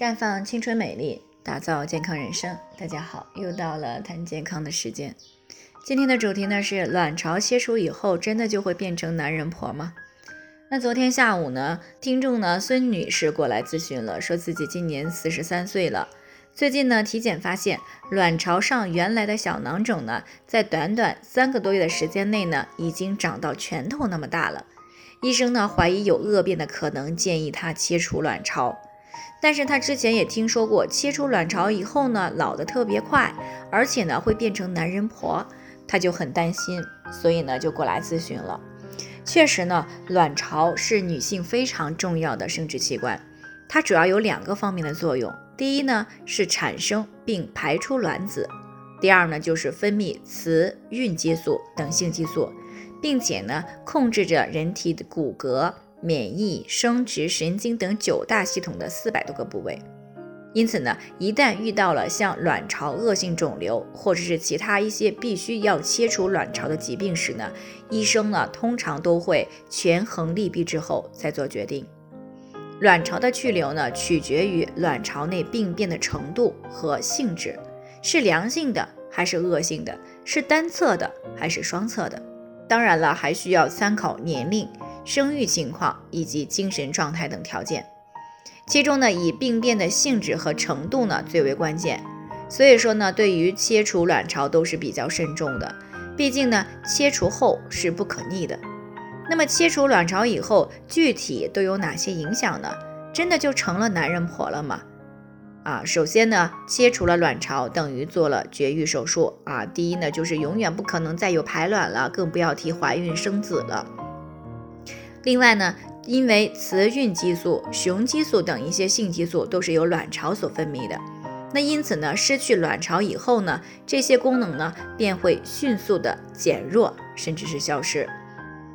绽放青春美丽，打造健康人生。大家好，又到了谈健康的时间。今天的主题呢是卵巢切除以后，真的就会变成男人婆吗？那昨天下午呢，听众呢孙女士过来咨询了，说自己今年四十三岁了，最近呢体检发现卵巢上原来的小囊肿呢，在短短三个多月的时间内呢，已经长到拳头那么大了。医生呢怀疑有恶变的可能，建议她切除卵巢。但是他之前也听说过，切除卵巢以后呢，老得特别快，而且呢会变成男人婆，他就很担心，所以呢就过来咨询了。确实呢，卵巢是女性非常重要的生殖器官，它主要有两个方面的作用：第一呢是产生并排出卵子，第二呢就是分泌雌孕激素等性激素，并且呢控制着人体的骨骼。免疫、生殖、神经等九大系统的四百多个部位，因此呢，一旦遇到了像卵巢恶性肿瘤或者是其他一些必须要切除卵巢的疾病时呢，医生呢通常都会权衡利弊之后再做决定。卵巢的去留呢，取决于卵巢内病变的程度和性质，是良性的还是恶性的，是单侧的还是双侧的。当然了，还需要参考年龄。生育情况以及精神状态等条件，其中呢，以病变的性质和程度呢最为关键。所以说呢，对于切除卵巢都是比较慎重的，毕竟呢，切除后是不可逆的。那么切除卵巢以后，具体都有哪些影响呢？真的就成了男人婆了吗？啊，首先呢，切除了卵巢等于做了绝育手术啊。第一呢，就是永远不可能再有排卵了，更不要提怀孕生子了。另外呢，因为雌孕激素、雄激素等一些性激素都是由卵巢所分泌的，那因此呢，失去卵巢以后呢，这些功能呢便会迅速的减弱，甚至是消失。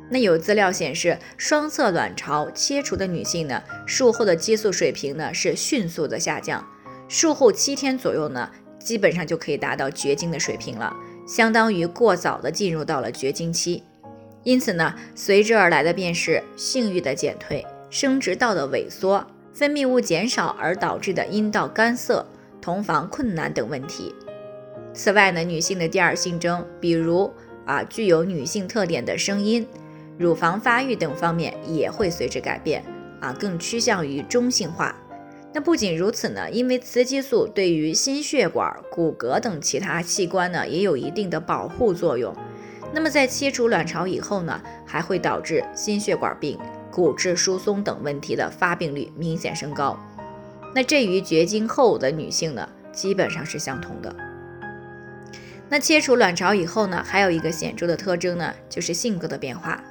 那有资料显示，双侧卵巢切除的女性呢，术后的激素水平呢是迅速的下降，术后七天左右呢，基本上就可以达到绝经的水平了，相当于过早的进入到了绝经期。因此呢，随之而来的便是性欲的减退、生殖道的萎缩、分泌物减少而导致的阴道干涩、同房困难等问题。此外呢，女性的第二性征，比如啊具有女性特点的声音、乳房发育等方面也会随之改变啊，更趋向于中性化。那不仅如此呢，因为雌激素对于心血管、骨骼等其他器官呢也有一定的保护作用。那么在切除卵巢以后呢，还会导致心血管病、骨质疏松等问题的发病率明显升高。那这与绝经后的女性呢，基本上是相同的。那切除卵巢以后呢，还有一个显著的特征呢，就是性格的变化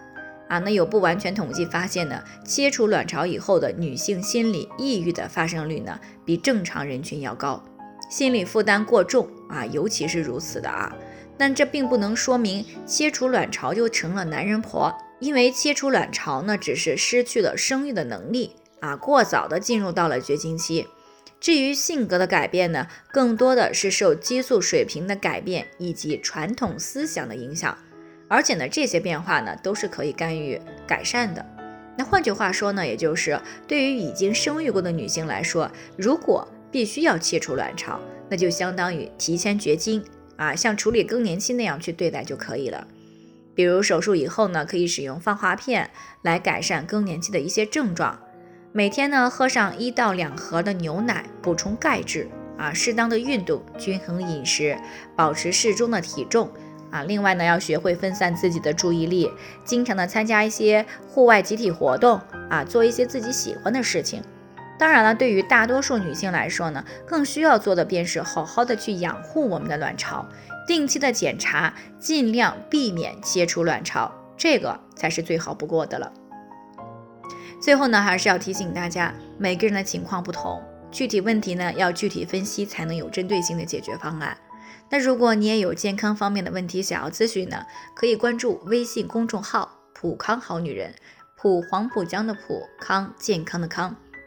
啊。那有不完全统计发现呢，切除卵巢以后的女性心理抑郁的发生率呢，比正常人群要高，心理负担过重啊，尤其是如此的啊。但这并不能说明切除卵巢就成了男人婆，因为切除卵巢呢，只是失去了生育的能力啊，过早的进入到了绝经期。至于性格的改变呢，更多的是受激素水平的改变以及传统思想的影响，而且呢，这些变化呢，都是可以干预改善的。那换句话说呢，也就是对于已经生育过的女性来说，如果必须要切除卵巢，那就相当于提前绝经。啊，像处理更年期那样去对待就可以了。比如手术以后呢，可以使用放化片来改善更年期的一些症状。每天呢，喝上一到两盒的牛奶，补充钙质。啊，适当的运动，均衡饮食，保持适中的体重。啊，另外呢，要学会分散自己的注意力，经常的参加一些户外集体活动。啊，做一些自己喜欢的事情。当然了，对于大多数女性来说呢，更需要做的便是好好的去养护我们的卵巢，定期的检查，尽量避免切除卵巢，这个才是最好不过的了。最后呢，还是要提醒大家，每个人的情况不同，具体问题呢要具体分析，才能有针对性的解决方案。那如果你也有健康方面的问题想要咨询呢，可以关注微信公众号“普康好女人”，普黄浦江的普康健康的康。